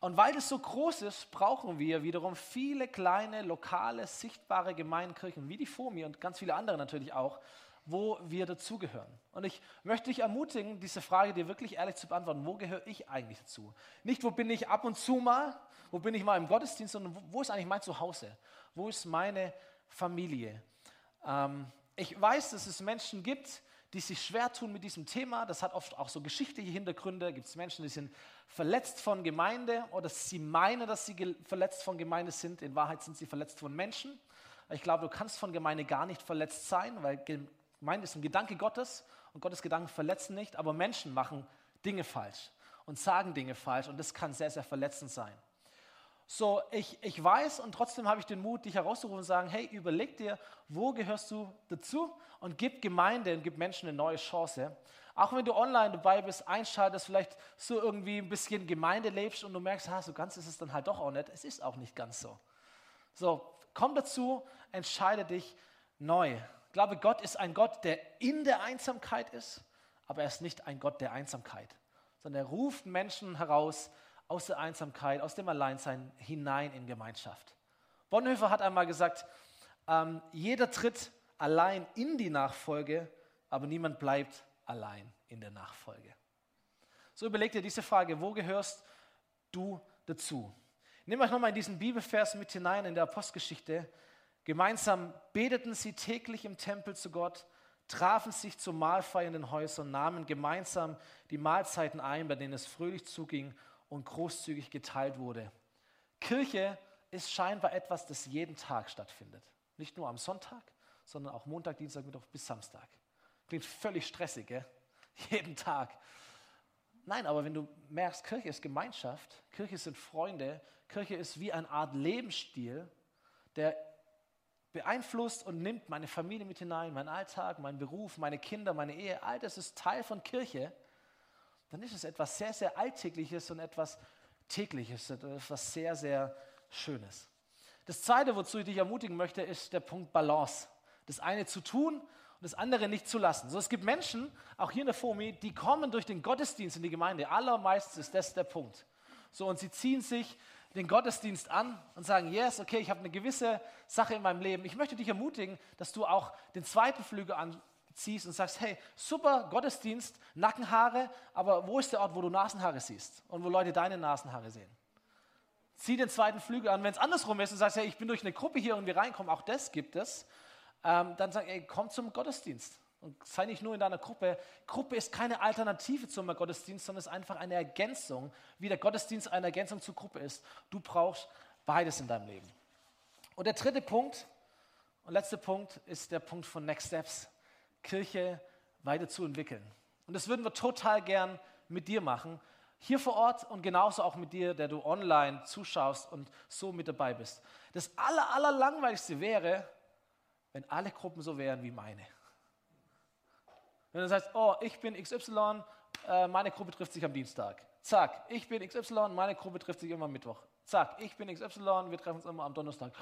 Und weil das so groß ist, brauchen wir wiederum viele kleine, lokale, sichtbare Gemeinkirchen, wie die FOMI und ganz viele andere natürlich auch, wo wir dazugehören. Und ich möchte dich ermutigen, diese Frage dir wirklich ehrlich zu beantworten. Wo gehöre ich eigentlich dazu? Nicht, wo bin ich ab und zu mal, wo bin ich mal im Gottesdienst, sondern wo ist eigentlich mein Zuhause? Wo ist meine Familie? Ähm, ich weiß, dass es Menschen gibt, die sich schwer tun mit diesem Thema. Das hat oft auch so geschichtliche Hintergründe. Gibt es Menschen, die sind verletzt von Gemeinde oder sie meinen, dass sie verletzt von Gemeinde sind. In Wahrheit sind sie verletzt von Menschen. Ich glaube, du kannst von Gemeinde gar nicht verletzt sein, weil Gemeinde ist ein Gedanke Gottes und Gottes Gedanken verletzen nicht, aber Menschen machen Dinge falsch und sagen Dinge falsch und das kann sehr, sehr verletzend sein. So, ich, ich weiß und trotzdem habe ich den Mut, dich herauszurufen und sagen, hey, überleg dir, wo gehörst du dazu und gib Gemeinde und gib Menschen eine neue Chance. Auch wenn du online dabei bist, einschaltest, vielleicht so irgendwie ein bisschen Gemeinde lebst und du merkst, ha, so ganz ist es dann halt doch auch nicht. Es ist auch nicht ganz so. So, komm dazu, entscheide dich neu. Ich glaube, Gott ist ein Gott, der in der Einsamkeit ist, aber er ist nicht ein Gott der Einsamkeit, sondern er ruft Menschen heraus aus der Einsamkeit, aus dem Alleinsein hinein in Gemeinschaft. Bonhoeffer hat einmal gesagt, ähm, jeder tritt allein in die Nachfolge, aber niemand bleibt allein in der Nachfolge. So überleg dir diese Frage, wo gehörst du dazu? Nehmt euch nochmal in diesen Bibelvers mit hinein in der Apostelgeschichte. Gemeinsam beteten sie täglich im Tempel zu Gott, trafen sich zur Mahlfeier in den Häusern, nahmen gemeinsam die Mahlzeiten ein, bei denen es fröhlich zuging und großzügig geteilt wurde. Kirche ist scheinbar etwas, das jeden Tag stattfindet. Nicht nur am Sonntag, sondern auch Montag, Dienstag, Mittwoch bis Samstag. Klingt völlig stressig, gell? jeden Tag. Nein, aber wenn du merkst, Kirche ist Gemeinschaft, Kirche sind Freunde, Kirche ist wie eine Art Lebensstil, der beeinflusst und nimmt meine Familie mit hinein, meinen Alltag, meinen Beruf, meine Kinder, meine Ehe, all das ist Teil von Kirche, dann ist es etwas sehr, sehr Alltägliches und etwas Tägliches, etwas sehr, sehr Schönes. Das Zweite, wozu ich dich ermutigen möchte, ist der Punkt Balance. Das eine zu tun und das andere nicht zu lassen. So, es gibt Menschen, auch hier in der FOMI, die kommen durch den Gottesdienst in die Gemeinde. Allermeistens ist das der Punkt. So, und sie ziehen sich den Gottesdienst an und sagen, yes, okay, ich habe eine gewisse Sache in meinem Leben. Ich möchte dich ermutigen, dass du auch den zweiten Flügel anziehst und sagst, hey, super Gottesdienst, Nackenhaare, aber wo ist der Ort, wo du Nasenhaare siehst und wo Leute deine Nasenhaare sehen? Zieh den zweiten Flügel an. Wenn es andersrum ist und sagst, hey, ich bin durch eine Gruppe hier irgendwie reinkommen, auch das gibt es, ähm, dann sag, ey, komm zum Gottesdienst. Und sei nicht nur in deiner Gruppe. Gruppe ist keine Alternative zum Gottesdienst, sondern ist einfach eine Ergänzung, wie der Gottesdienst eine Ergänzung zur Gruppe ist. Du brauchst beides in deinem Leben. Und der dritte Punkt und letzte Punkt ist der Punkt von Next Steps, Kirche weiterzuentwickeln. Und das würden wir total gern mit dir machen, hier vor Ort und genauso auch mit dir, der du online zuschaust und so mit dabei bist. Das aller, aller langweiligste wäre, wenn alle Gruppen so wären wie meine. Wenn du sagst, oh, ich bin XY, äh, meine Gruppe trifft sich am Dienstag. Zack, ich bin XY, meine Gruppe trifft sich immer am Mittwoch. Zack, ich bin XY, wir treffen uns immer am Donnerstag.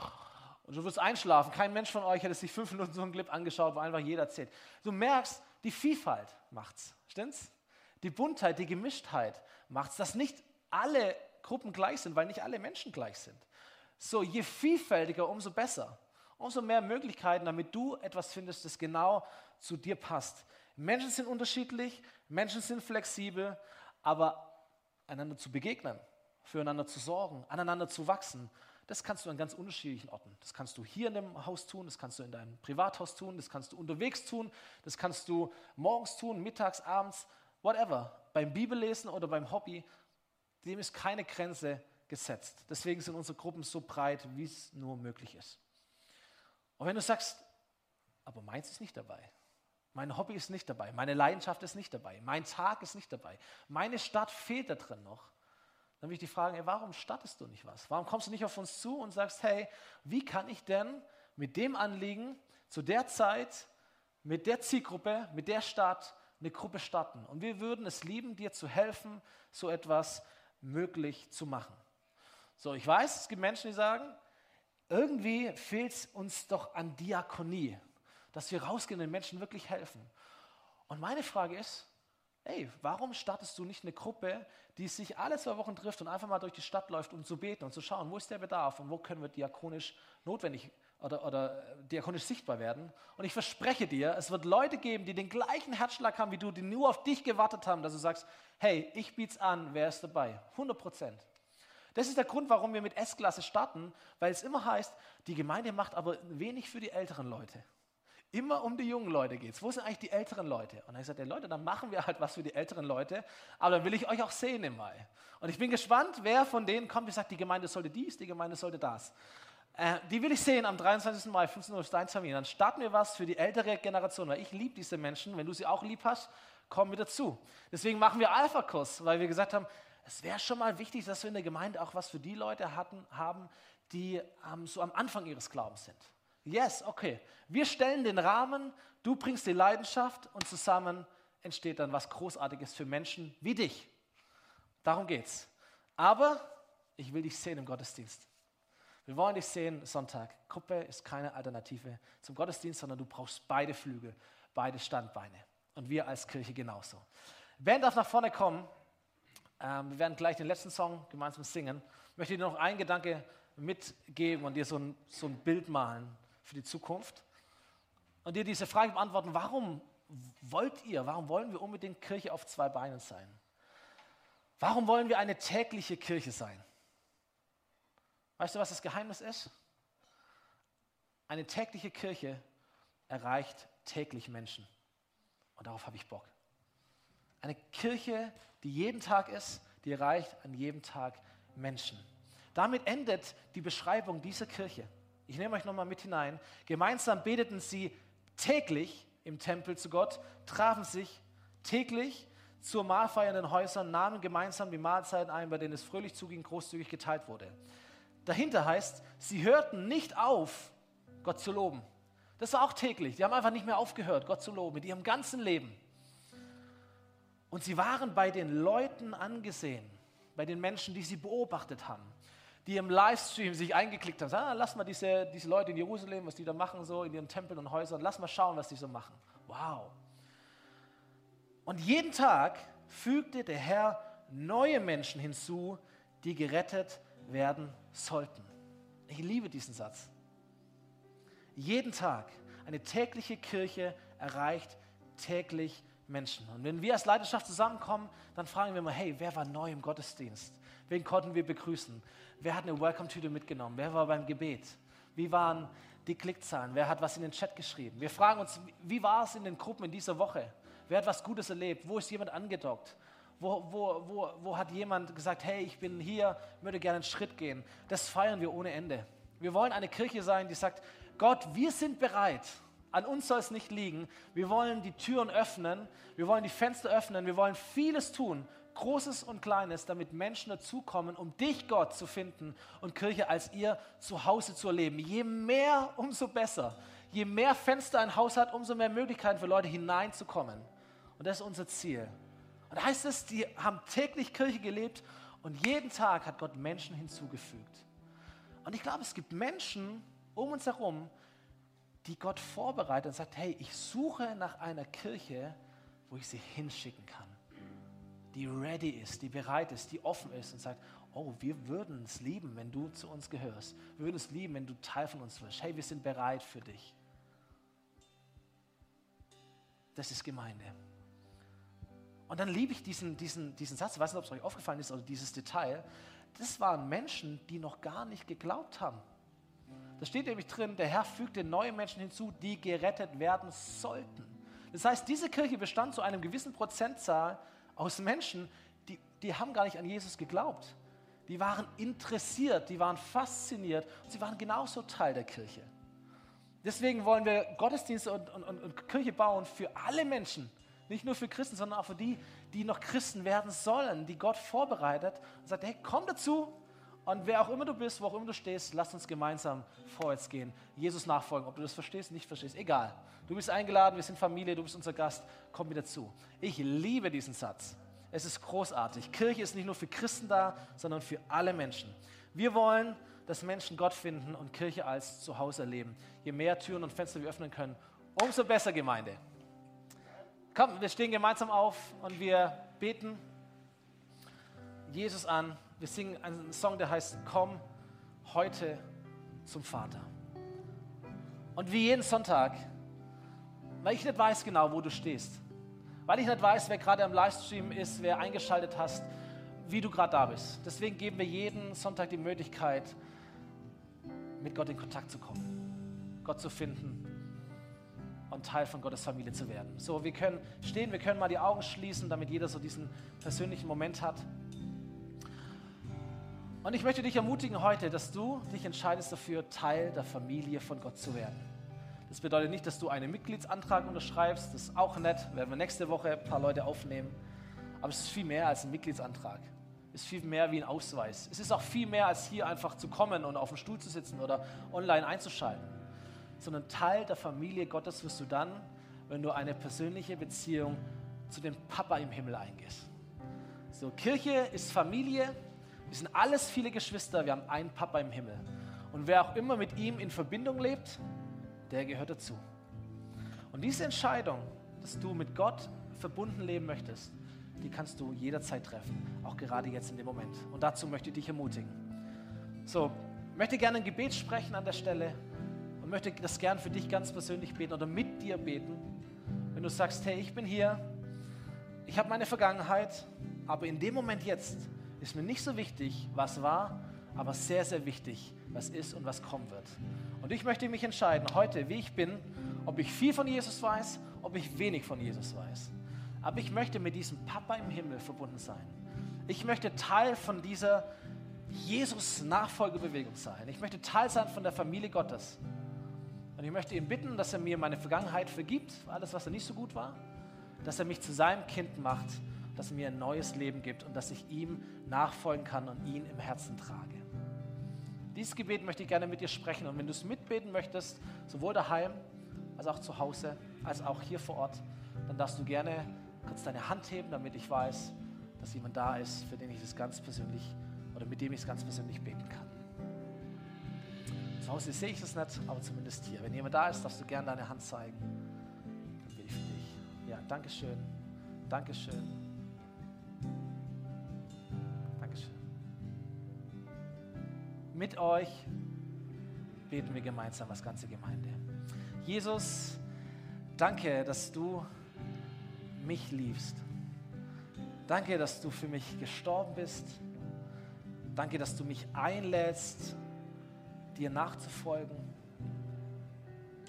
Und du wirst einschlafen. Kein Mensch von euch hätte sich fünf Minuten so einen Clip angeschaut, wo einfach jeder erzählt. Du merkst, die Vielfalt macht's. Stimmt's? Die Buntheit, die Gemischtheit macht's, dass nicht alle Gruppen gleich sind, weil nicht alle Menschen gleich sind. So, je vielfältiger, umso besser umso mehr Möglichkeiten, damit du etwas findest, das genau zu dir passt. Menschen sind unterschiedlich, Menschen sind flexibel, aber einander zu begegnen, füreinander zu sorgen, aneinander zu wachsen, das kannst du an ganz unterschiedlichen Orten. Das kannst du hier in dem Haus tun, das kannst du in deinem Privathaus tun, das kannst du unterwegs tun, das kannst du morgens tun, mittags, abends, whatever. Beim Bibellesen oder beim Hobby, dem ist keine Grenze gesetzt. Deswegen sind unsere Gruppen so breit, wie es nur möglich ist. Und wenn du sagst, aber meins ist nicht dabei, mein Hobby ist nicht dabei, meine Leidenschaft ist nicht dabei, mein Tag ist nicht dabei, meine Stadt fehlt da drin noch, dann will ich dich fragen, ey, warum startest du nicht was? Warum kommst du nicht auf uns zu und sagst, hey, wie kann ich denn mit dem Anliegen zu der Zeit, mit der Zielgruppe, mit der Stadt eine Gruppe starten? Und wir würden es lieben, dir zu helfen, so etwas möglich zu machen. So, ich weiß, es gibt Menschen, die sagen, irgendwie fehlt es uns doch an Diakonie, dass wir rausgehen und den Menschen wirklich helfen. Und meine Frage ist, ey, warum startest du nicht eine Gruppe, die sich alle zwei Wochen trifft und einfach mal durch die Stadt läuft, um zu beten und zu schauen, wo ist der Bedarf und wo können wir diakonisch notwendig oder, oder diakonisch sichtbar werden? Und ich verspreche dir, es wird Leute geben, die den gleichen Herzschlag haben wie du, die nur auf dich gewartet haben, dass du sagst, hey, ich biete es an, wer ist dabei? 100 Prozent. Das ist der Grund, warum wir mit S-Klasse starten, weil es immer heißt, die Gemeinde macht aber wenig für die älteren Leute. Immer um die jungen Leute geht es. Wo sind eigentlich die älteren Leute? Und dann habe ich gesagt, Leute, dann machen wir halt was für die älteren Leute, aber dann will ich euch auch sehen im Mai. Und ich bin gespannt, wer von denen kommt und sagt, die Gemeinde sollte dies, die Gemeinde sollte das. Äh, die will ich sehen am 23. Mai, 15 Uhr Steintermin. Dann starten wir was für die ältere Generation, weil ich liebe diese Menschen. Wenn du sie auch lieb hast, komm mit dazu. Deswegen machen wir Alpha-Kurs, weil wir gesagt haben, es wäre schon mal wichtig, dass wir in der Gemeinde auch was für die Leute hatten, haben, die ähm, so am Anfang ihres Glaubens sind. Yes, okay. Wir stellen den Rahmen, du bringst die Leidenschaft und zusammen entsteht dann was Großartiges für Menschen wie dich. Darum geht's. Aber ich will dich sehen im Gottesdienst. Wir wollen dich sehen Sonntag. Gruppe ist keine Alternative zum Gottesdienst, sondern du brauchst beide Flügel, beide Standbeine. Und wir als Kirche genauso. Band darf nach vorne kommen. Ähm, wir werden gleich den letzten Song gemeinsam singen. Ich möchte dir noch einen Gedanke mitgeben und dir so ein, so ein Bild malen für die Zukunft. Und dir diese Frage beantworten, warum wollt ihr, warum wollen wir unbedingt Kirche auf zwei Beinen sein? Warum wollen wir eine tägliche Kirche sein? Weißt du, was das Geheimnis ist? Eine tägliche Kirche erreicht täglich Menschen. Und darauf habe ich Bock. Eine Kirche, die jeden Tag ist, die erreicht an jedem Tag Menschen. Damit endet die Beschreibung dieser Kirche. Ich nehme euch nochmal mit hinein. Gemeinsam beteten sie täglich im Tempel zu Gott, trafen sich täglich zur Mahlfeier in den Häusern, nahmen gemeinsam die Mahlzeiten ein, bei denen es fröhlich zuging, großzügig geteilt wurde. Dahinter heißt, sie hörten nicht auf, Gott zu loben. Das war auch täglich. Die haben einfach nicht mehr aufgehört, Gott zu loben, mit ihrem ganzen Leben. Und sie waren bei den Leuten angesehen, bei den Menschen, die sie beobachtet haben, die im Livestream sich eingeklickt haben. Ah, lass mal diese, diese Leute in Jerusalem, was die da machen, so in ihren Tempeln und Häusern, lass mal schauen, was die so machen. Wow. Und jeden Tag fügte der Herr neue Menschen hinzu, die gerettet werden sollten. Ich liebe diesen Satz. Jeden Tag, eine tägliche Kirche erreicht täglich Menschen. Und wenn wir als Leidenschaft zusammenkommen, dann fragen wir mal, hey, wer war neu im Gottesdienst? Wen konnten wir begrüßen? Wer hat eine Welcome-Tüte mitgenommen? Wer war beim Gebet? Wie waren die Klickzahlen? Wer hat was in den Chat geschrieben? Wir fragen uns, wie war es in den Gruppen in dieser Woche? Wer hat was Gutes erlebt? Wo ist jemand angedockt? Wo, wo, wo, wo hat jemand gesagt, hey, ich bin hier, würde gerne einen Schritt gehen? Das feiern wir ohne Ende. Wir wollen eine Kirche sein, die sagt, Gott, wir sind bereit. An uns soll es nicht liegen. Wir wollen die Türen öffnen. Wir wollen die Fenster öffnen. Wir wollen vieles tun, Großes und Kleines, damit Menschen dazukommen, um dich, Gott, zu finden und Kirche als ihr Zuhause zu erleben. Je mehr, umso besser. Je mehr Fenster ein Haus hat, umso mehr Möglichkeiten für Leute hineinzukommen. Und das ist unser Ziel. Und da heißt es, die haben täglich Kirche gelebt und jeden Tag hat Gott Menschen hinzugefügt. Und ich glaube, es gibt Menschen um uns herum, die Gott vorbereitet und sagt, hey, ich suche nach einer Kirche, wo ich sie hinschicken kann. Die ready ist, die bereit ist, die offen ist und sagt, oh, wir würden es lieben, wenn du zu uns gehörst. Wir würden es lieben, wenn du Teil von uns wirst. Hey, wir sind bereit für dich. Das ist Gemeinde. Und dann liebe ich diesen, diesen, diesen Satz, ich weiß nicht, ob es euch aufgefallen ist, oder dieses Detail. Das waren Menschen, die noch gar nicht geglaubt haben. Da steht nämlich drin, der Herr fügte neue Menschen hinzu, die gerettet werden sollten. Das heißt, diese Kirche bestand zu einem gewissen Prozentzahl aus Menschen, die, die haben gar nicht an Jesus geglaubt. Die waren interessiert, die waren fasziniert und sie waren genauso Teil der Kirche. Deswegen wollen wir Gottesdienste und, und, und Kirche bauen für alle Menschen. Nicht nur für Christen, sondern auch für die, die noch Christen werden sollen, die Gott vorbereitet und sagt, hey, komm dazu, und wer auch immer du bist, wo auch immer du stehst, lass uns gemeinsam vorwärts gehen. Jesus nachfolgen. Ob du das verstehst, nicht verstehst, egal. Du bist eingeladen, wir sind Familie, du bist unser Gast, komm mir dazu. Ich liebe diesen Satz. Es ist großartig. Kirche ist nicht nur für Christen da, sondern für alle Menschen. Wir wollen, dass Menschen Gott finden und Kirche als Zuhause erleben. Je mehr Türen und Fenster wir öffnen können, umso besser Gemeinde. Komm, wir stehen gemeinsam auf und wir beten Jesus an wir singen einen Song, der heißt Komm heute zum Vater. Und wie jeden Sonntag, weil ich nicht weiß genau, wo du stehst, weil ich nicht weiß, wer gerade am Livestream ist, wer eingeschaltet hast, wie du gerade da bist. Deswegen geben wir jeden Sonntag die Möglichkeit, mit Gott in Kontakt zu kommen, Gott zu finden und Teil von Gottes Familie zu werden. So, wir können stehen, wir können mal die Augen schließen, damit jeder so diesen persönlichen Moment hat. Und ich möchte dich ermutigen heute, dass du dich entscheidest dafür, Teil der Familie von Gott zu werden. Das bedeutet nicht, dass du einen Mitgliedsantrag unterschreibst, das ist auch nett, werden wir nächste Woche ein paar Leute aufnehmen. Aber es ist viel mehr als ein Mitgliedsantrag. Es ist viel mehr wie ein Ausweis. Es ist auch viel mehr als hier einfach zu kommen und auf dem Stuhl zu sitzen oder online einzuschalten. Sondern Teil der Familie Gottes wirst du dann, wenn du eine persönliche Beziehung zu dem Papa im Himmel eingehst. So, Kirche ist Familie, wir sind alles viele Geschwister, wir haben einen Papa im Himmel. Und wer auch immer mit ihm in Verbindung lebt, der gehört dazu. Und diese Entscheidung, dass du mit Gott verbunden leben möchtest, die kannst du jederzeit treffen, auch gerade jetzt in dem Moment. Und dazu möchte ich dich ermutigen. So, möchte gerne ein Gebet sprechen an der Stelle und möchte das gern für dich ganz persönlich beten oder mit dir beten. Wenn du sagst, hey, ich bin hier, ich habe meine Vergangenheit, aber in dem Moment jetzt ist mir nicht so wichtig, was war, aber sehr, sehr wichtig, was ist und was kommen wird. Und ich möchte mich entscheiden, heute, wie ich bin, ob ich viel von Jesus weiß, ob ich wenig von Jesus weiß. Aber ich möchte mit diesem Papa im Himmel verbunden sein. Ich möchte Teil von dieser Jesus-Nachfolgebewegung sein. Ich möchte Teil sein von der Familie Gottes. Und ich möchte ihn bitten, dass er mir meine Vergangenheit vergibt, alles, was er nicht so gut war, dass er mich zu seinem Kind macht dass er mir ein neues Leben gibt und dass ich ihm nachfolgen kann und ihn im Herzen trage. Dieses Gebet möchte ich gerne mit dir sprechen und wenn du es mitbeten möchtest, sowohl daheim als auch zu Hause, als auch hier vor Ort, dann darfst du gerne kurz deine Hand heben, damit ich weiß, dass jemand da ist, für den ich es ganz persönlich oder mit dem ich es ganz persönlich beten kann. Zu Hause sehe ich es nicht, aber zumindest hier. Wenn jemand da ist, darfst du gerne deine Hand zeigen. Dann will ich für dich. Ja, Dankeschön. Dankeschön. Mit euch beten wir gemeinsam als ganze Gemeinde. Jesus, danke, dass du mich liebst. Danke, dass du für mich gestorben bist. Danke, dass du mich einlädst, dir nachzufolgen.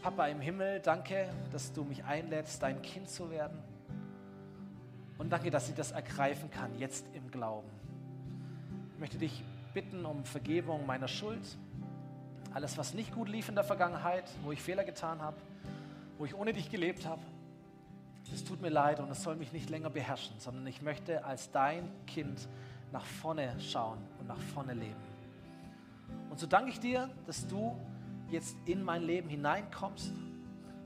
Papa im Himmel, danke, dass du mich einlädst, dein Kind zu werden. Und danke, dass ich das ergreifen kann, jetzt im Glauben. Ich möchte dich bitten um Vergebung meiner Schuld. Alles, was nicht gut lief in der Vergangenheit, wo ich Fehler getan habe, wo ich ohne dich gelebt habe. Es tut mir leid und es soll mich nicht länger beherrschen, sondern ich möchte als dein Kind nach vorne schauen und nach vorne leben. Und so danke ich dir, dass du jetzt in mein Leben hineinkommst.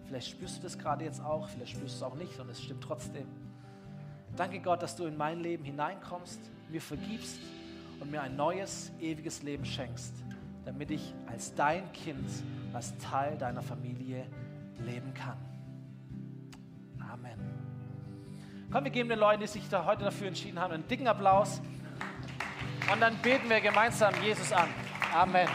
Vielleicht spürst du das gerade jetzt auch, vielleicht spürst du es auch nicht und es stimmt trotzdem. Danke Gott, dass du in mein Leben hineinkommst, mir vergibst und mir ein neues, ewiges Leben schenkst, damit ich als dein Kind, als Teil deiner Familie leben kann. Amen. Komm, wir geben den Leuten, die sich da heute dafür entschieden haben, einen dicken Applaus. Und dann beten wir gemeinsam Jesus an. Amen.